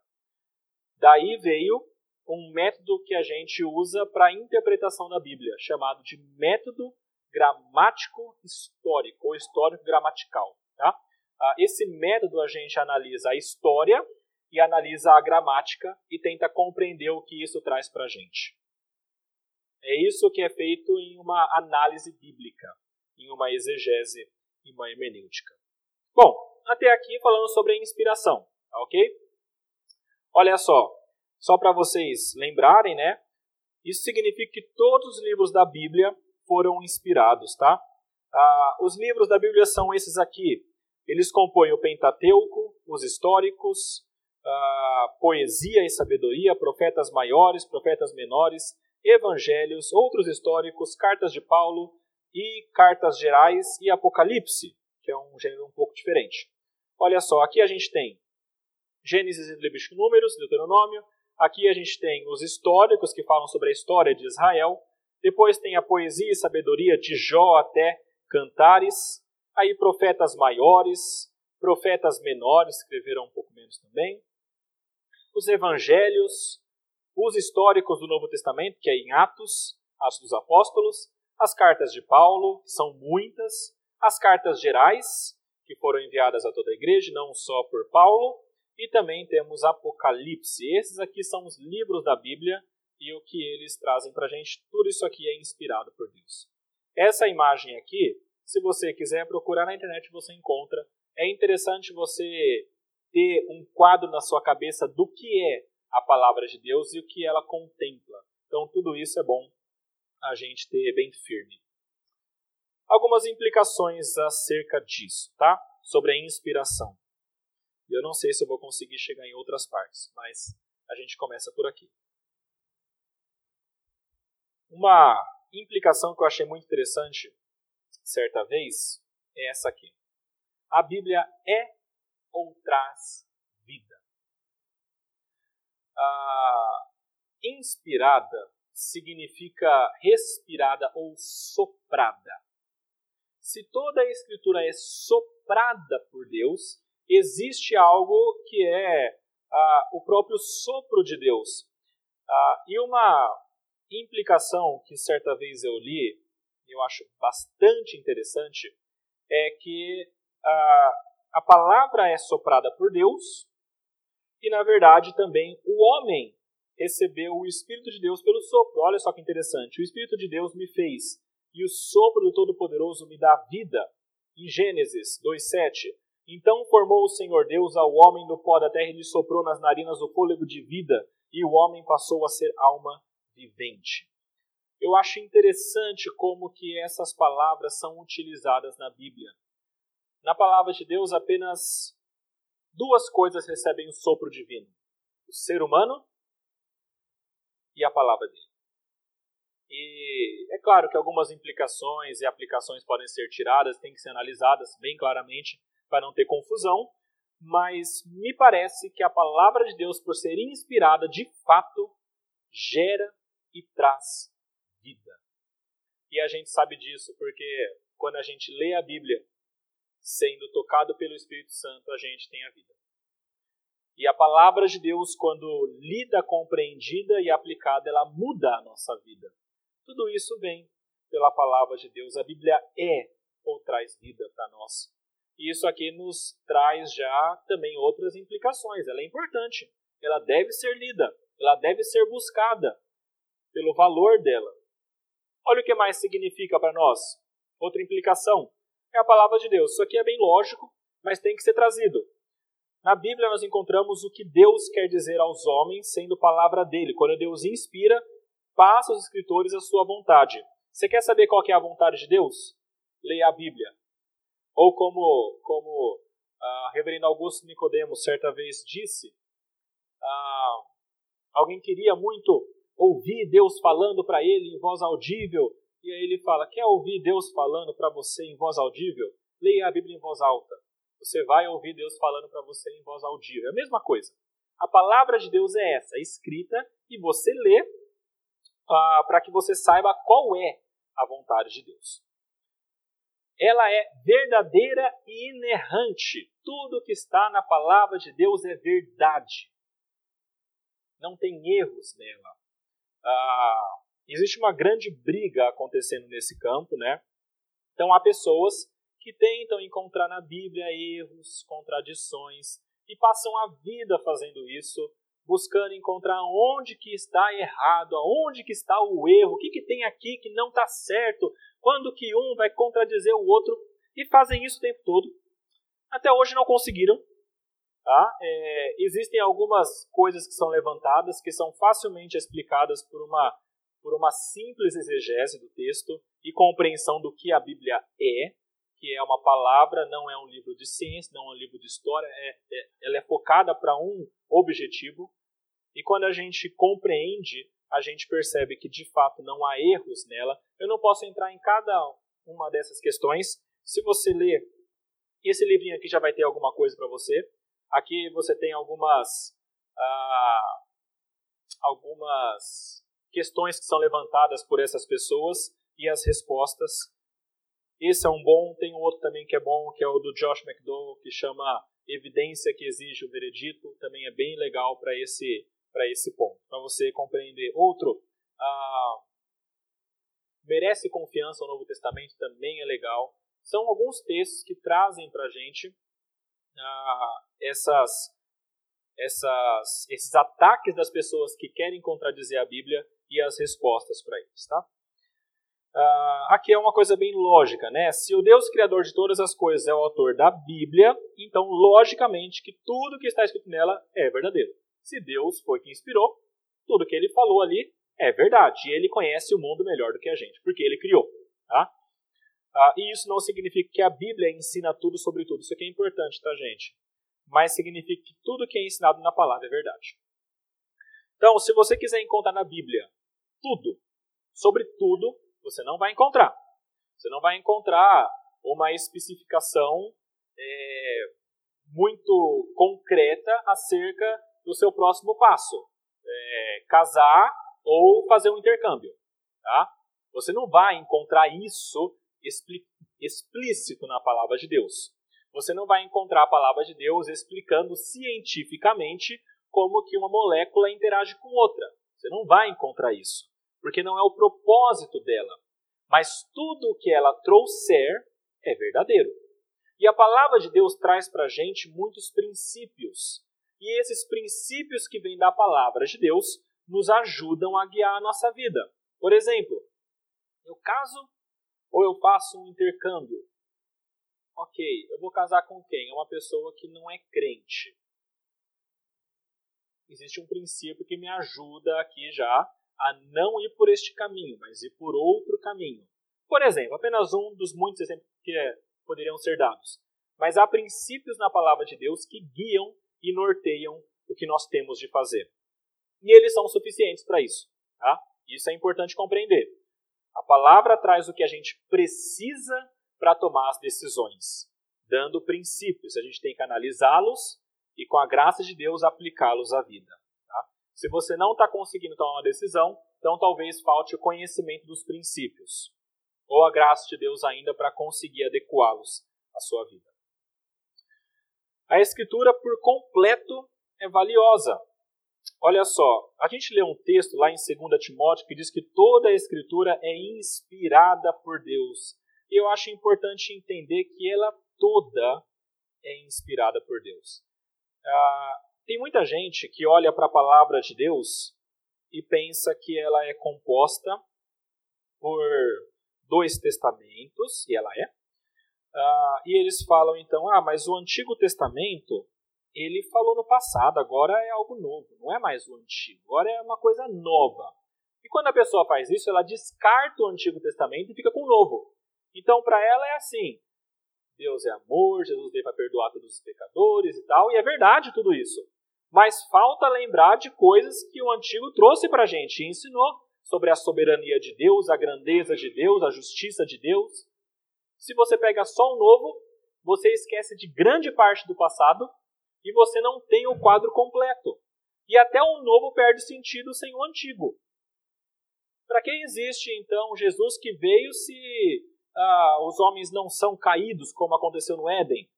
Daí veio um método que a gente usa para a interpretação da Bíblia, chamado de método gramático histórico ou histórico gramatical. Tá? Ah, esse método a gente analisa a história e analisa a gramática e tenta compreender o que isso traz para a gente. É isso que é feito em uma análise bíblica, em uma exegese, em uma hermenêutica. Bom, até aqui falando sobre a inspiração, tá ok? Olha só, só para vocês lembrarem, né? Isso significa que todos os livros da Bíblia foram inspirados, tá? Ah, os livros da Bíblia são esses aqui. Eles compõem o Pentateuco, os históricos, ah, poesia e sabedoria, profetas maiores, profetas menores, evangelhos, outros históricos, cartas de Paulo e cartas gerais e Apocalipse, que é um gênero um pouco diferente. Olha só, aqui a gente tem Gênesis e Levítico Números, Deuteronômio, Aqui a gente tem os históricos que falam sobre a história de Israel. Depois tem a poesia e sabedoria de Jó até Cantares. Aí profetas maiores, profetas menores escreveram um pouco menos também. Os evangelhos, os históricos do Novo Testamento, que é em Atos, Atos dos Apóstolos, as cartas de Paulo, que são muitas, as cartas gerais, que foram enviadas a toda a igreja, não só por Paulo, e também temos Apocalipse. Esses aqui são os livros da Bíblia e o que eles trazem para a gente. Tudo isso aqui é inspirado por Deus. Essa imagem aqui, se você quiser procurar na internet, você encontra. É interessante você ter um quadro na sua cabeça do que é a palavra de Deus e o que ela contempla. Então, tudo isso é bom a gente ter bem firme. Algumas implicações acerca disso, tá? Sobre a inspiração. Eu não sei se eu vou conseguir chegar em outras partes, mas a gente começa por aqui. Uma implicação que eu achei muito interessante certa vez é essa aqui. A Bíblia é ou traz? Ah, inspirada significa respirada ou soprada. Se toda a Escritura é soprada por Deus, existe algo que é ah, o próprio sopro de Deus. Ah, e uma implicação que certa vez eu li, eu acho bastante interessante, é que a palavra é soprada por Deus e, na verdade, também o homem recebeu o Espírito de Deus pelo sopro. Olha só que interessante. O Espírito de Deus me fez e o sopro do Todo-Poderoso me dá vida. Em Gênesis 2,7. Então formou o Senhor Deus ao homem do pó da terra e lhe soprou nas narinas o fôlego de vida, e o homem passou a ser alma vivente. Eu acho interessante como que essas palavras são utilizadas na Bíblia. Na palavra de Deus, apenas duas coisas recebem o sopro divino: o ser humano e a palavra dele. E é claro que algumas implicações e aplicações podem ser tiradas, têm que ser analisadas bem claramente para não ter confusão, mas me parece que a palavra de Deus, por ser inspirada, de fato gera e traz vida. E a gente sabe disso porque quando a gente lê a Bíblia, sendo tocado pelo Espírito Santo, a gente tem a vida. E a palavra de Deus, quando lida, compreendida e aplicada, ela muda a nossa vida. Tudo isso vem pela palavra de Deus. A Bíblia é ou traz vida para nós. E isso aqui nos traz já também outras implicações. Ela é importante, ela deve ser lida, ela deve ser buscada pelo valor dela. Olha o que mais significa para nós. Outra implicação é a palavra de Deus. Isso aqui é bem lógico, mas tem que ser trazido. Na Bíblia nós encontramos o que Deus quer dizer aos homens, sendo palavra dele. Quando Deus inspira, passa aos escritores a sua vontade. Você quer saber qual é a vontade de Deus? Leia a Bíblia. Ou como, como ah, reverendo Augusto Nicodemos certa vez disse, alguém queria muito ouvir Deus falando para ele em voz audível, e aí ele fala: Quer ouvir Deus falando para você em voz audível? Leia a Bíblia em voz alta. Você vai ouvir Deus falando para você em voz audível. É a mesma coisa. A palavra de Deus é essa, escrita, e você lê ah, para que você saiba qual é a vontade de Deus. Ela é verdadeira e inerrante. Tudo que está na palavra de Deus é verdade. Não tem erros nela ah, existe uma grande briga acontecendo nesse campo, né? Então há pessoas que tentam encontrar na Bíblia erros, contradições e passam a vida fazendo isso, buscando encontrar onde que está errado, aonde que está o erro, o que, que tem aqui que não está certo, quando que um vai contradizer o outro e fazem isso o tempo todo. Até hoje não conseguiram, Tá? É, existem algumas coisas que são levantadas que são facilmente explicadas por uma, por uma simples exegese do texto e compreensão do que a Bíblia é, que é uma palavra, não é um livro de ciência, não é um livro de história, é, é ela é focada para um objetivo. E quando a gente compreende, a gente percebe que de fato não há erros nela. Eu não posso entrar em cada uma dessas questões. Se você ler esse livrinho aqui, já vai ter alguma coisa para você. Aqui você tem algumas, ah, algumas questões que são levantadas por essas pessoas e as respostas. Esse é um bom, tem um outro também que é bom, que é o do Josh McDowell, que chama Evidência que exige o veredito. Também é bem legal para esse, esse ponto, para você compreender. Outro, ah, merece confiança o Novo Testamento, também é legal. São alguns textos que trazem para a gente ah, essas, essas, esses ataques das pessoas que querem contradizer a Bíblia e as respostas para eles. Tá? Ah, aqui é uma coisa bem lógica, né? Se o Deus criador de todas as coisas é o autor da Bíblia, então logicamente que tudo que está escrito nela é verdadeiro. Se Deus foi quem inspirou, tudo que ele falou ali é verdade. E ele conhece o mundo melhor do que a gente, porque ele criou. Tá? Ah, e isso não significa que a Bíblia ensina tudo sobre tudo. Isso aqui é importante, tá, gente? Mas significa que tudo que é ensinado na palavra é verdade. Então, se você quiser encontrar na Bíblia tudo, sobre tudo, você não vai encontrar. Você não vai encontrar uma especificação é, muito concreta acerca do seu próximo passo. É, casar ou fazer um intercâmbio. Tá? Você não vai encontrar isso explícito na palavra de Deus. Você não vai encontrar a palavra de Deus explicando cientificamente como que uma molécula interage com outra. Você não vai encontrar isso, porque não é o propósito dela. Mas tudo o que ela trouxer é verdadeiro. E a palavra de Deus traz para a gente muitos princípios. E esses princípios que vêm da palavra de Deus nos ajudam a guiar a nossa vida. Por exemplo, eu caso ou eu faço um intercâmbio? Ok, eu vou casar com quem? É uma pessoa que não é crente. Existe um princípio que me ajuda aqui já a não ir por este caminho, mas ir por outro caminho. Por exemplo, apenas um dos muitos exemplos que é, poderiam ser dados. Mas há princípios na palavra de Deus que guiam e norteiam o que nós temos de fazer. E eles são suficientes para isso. Tá? Isso é importante compreender. A palavra traz o que a gente precisa para tomar as decisões, dando princípios. A gente tem que analisá-los e, com a graça de Deus, aplicá-los à vida. Se você não está conseguindo tomar uma decisão, então talvez falte o conhecimento dos princípios, ou a graça de Deus ainda para conseguir adequá-los à sua vida. A Escritura por completo é valiosa. Olha só, a gente lê um texto lá em 2 Timóteo que diz que toda a Escritura é inspirada por Deus. E eu acho importante entender que ela toda é inspirada por Deus. Ah, tem muita gente que olha para a palavra de Deus e pensa que ela é composta por dois testamentos, e ela é. Ah, e eles falam então, ah, mas o Antigo Testamento ele falou no passado, agora é algo novo, não é mais o antigo, agora é uma coisa nova. E quando a pessoa faz isso, ela descarta o Antigo Testamento e fica com o novo. Então, para ela é assim: Deus é amor, Jesus veio para perdoar todos os pecadores e tal, e é verdade tudo isso. Mas falta lembrar de coisas que o Antigo trouxe para a gente e ensinou sobre a soberania de Deus, a grandeza de Deus, a justiça de Deus. Se você pega só o novo, você esquece de grande parte do passado e você não tem o quadro completo. E até o novo perde sentido sem o antigo. Para que existe então Jesus que veio se ah, os homens não são caídos, como aconteceu no Éden?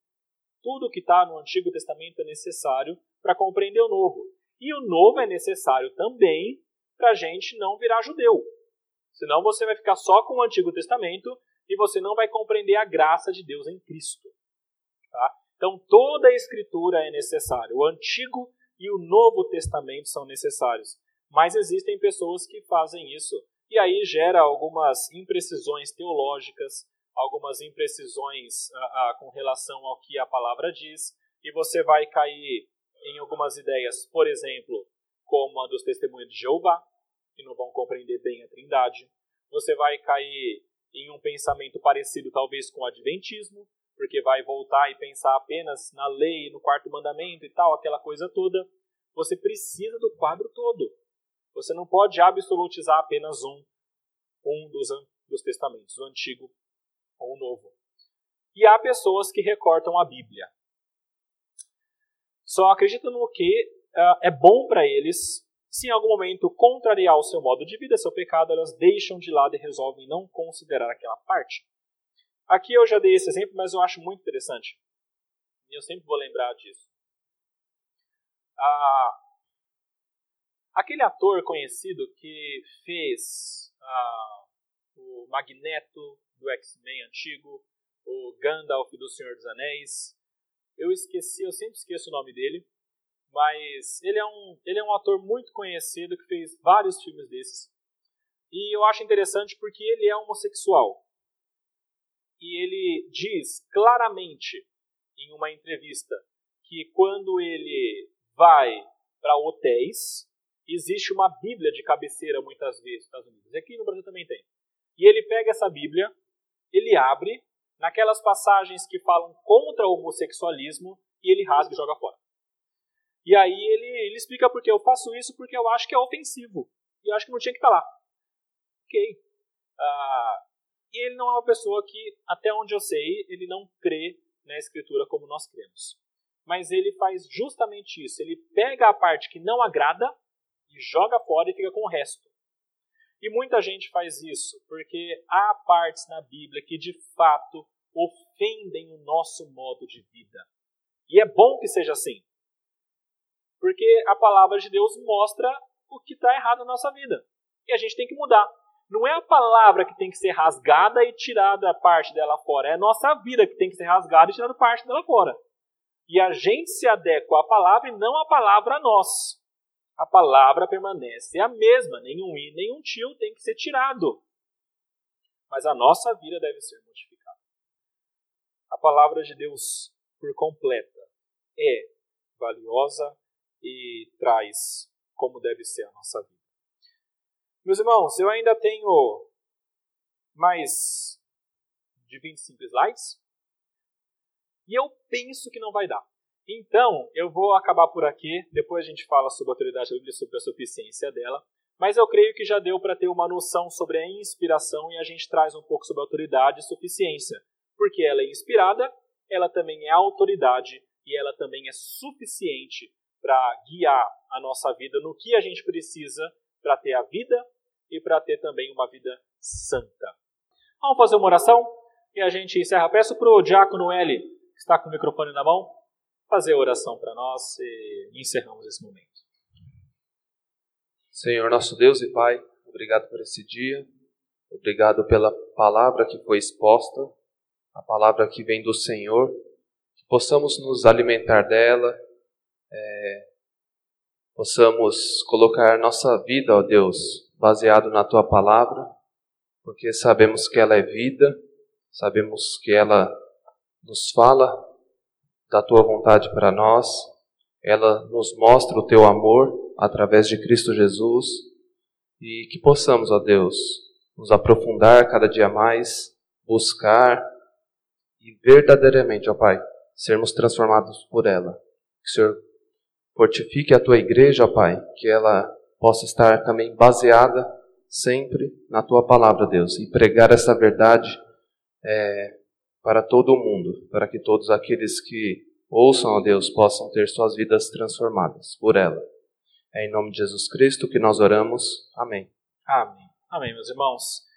Tudo que está no Antigo Testamento é necessário para compreender o Novo. E o Novo é necessário também para a gente não virar judeu. Senão você vai ficar só com o Antigo Testamento e você não vai compreender a graça de Deus em Cristo. Tá? Então toda a escritura é necessária. O Antigo e o Novo Testamento são necessários. Mas existem pessoas que fazem isso. E aí gera algumas imprecisões teológicas, algumas imprecisões ah, ah, com relação ao que a palavra diz, e você vai cair em algumas ideias, por exemplo, como a dos testemunhos de Jeová, que não vão compreender bem a Trindade. Você vai cair em um pensamento parecido, talvez, com o Adventismo, porque vai voltar e pensar apenas na lei, no quarto mandamento e tal, aquela coisa toda. Você precisa do quadro todo. Você não pode absolutizar apenas um, um dos, dos testamentos, o antigo ou o novo. E há pessoas que recortam a Bíblia. Só acreditam no que uh, é bom para eles. Se em algum momento contrariar o seu modo de vida, seu pecado, elas deixam de lado e resolvem não considerar aquela parte. Aqui eu já dei esse exemplo, mas eu acho muito interessante. E eu sempre vou lembrar disso. Ah, aquele ator conhecido que fez ah, o Magneto do X-Men antigo, o Gandalf do Senhor dos Anéis. Eu esqueci, eu sempre esqueço o nome dele, mas ele é um, ele é um ator muito conhecido que fez vários filmes desses. E eu acho interessante porque ele é homossexual e ele diz claramente em uma entrevista que quando ele vai para hotéis, existe uma Bíblia de cabeceira muitas vezes nos Estados Unidos. Aqui no Brasil também tem. E ele pega essa Bíblia, ele abre naquelas passagens que falam contra o homossexualismo e ele rasga e joga fora. E aí ele, ele explica por que eu faço isso porque eu acho que é ofensivo. E eu acho que não tinha que estar tá lá. Ok. Ah, E ele não é uma pessoa que, até onde eu sei, ele não crê na Escritura como nós cremos. Mas ele faz justamente isso. Ele pega a parte que não agrada e joga fora e fica com o resto. E muita gente faz isso porque há partes na Bíblia que de fato ofendem o nosso modo de vida. E é bom que seja assim. Porque a palavra de Deus mostra o que está errado na nossa vida. E a gente tem que mudar. Não é a palavra que tem que ser rasgada e tirada parte dela fora. É a nossa vida que tem que ser rasgada e tirada parte dela fora. E a gente se adequa à palavra e não a palavra a nós a palavra permanece a mesma, nenhum i, nenhum tio tem que ser tirado. Mas a nossa vida deve ser modificada. A palavra de Deus, por completa, é valiosa e traz como deve ser a nossa vida. Meus irmãos, eu ainda tenho mais de 25 slides e eu penso que não vai dar. Então, eu vou acabar por aqui, depois a gente fala sobre a autoridade da Bíblia, sobre a suficiência dela, mas eu creio que já deu para ter uma noção sobre a inspiração e a gente traz um pouco sobre a autoridade e suficiência. Porque ela é inspirada, ela também é autoridade e ela também é suficiente para guiar a nossa vida no que a gente precisa para ter a vida e para ter também uma vida santa. Vamos fazer uma oração e a gente encerra. Peço para o diácono L, que está com o microfone na mão, fazer a oração para nós e encerramos esse momento. Senhor, nosso Deus e Pai, obrigado por esse dia, obrigado pela palavra que foi exposta, a palavra que vem do Senhor, que possamos nos alimentar dela, é, possamos colocar nossa vida, ó Deus, baseado na Tua palavra, porque sabemos que ela é vida, sabemos que ela nos fala da tua vontade para nós, ela nos mostra o teu amor através de Cristo Jesus e que possamos, ó Deus, nos aprofundar cada dia mais, buscar e verdadeiramente, ó Pai, sermos transformados por ela. Que o Senhor fortifique a tua igreja, ó Pai, que ela possa estar também baseada sempre na tua palavra, Deus, e pregar essa verdade é, para todo o mundo, para que todos aqueles que ouçam a Deus possam ter suas vidas transformadas por ela. É em nome de Jesus Cristo que nós oramos. Amém. Amém. Amém, meus irmãos.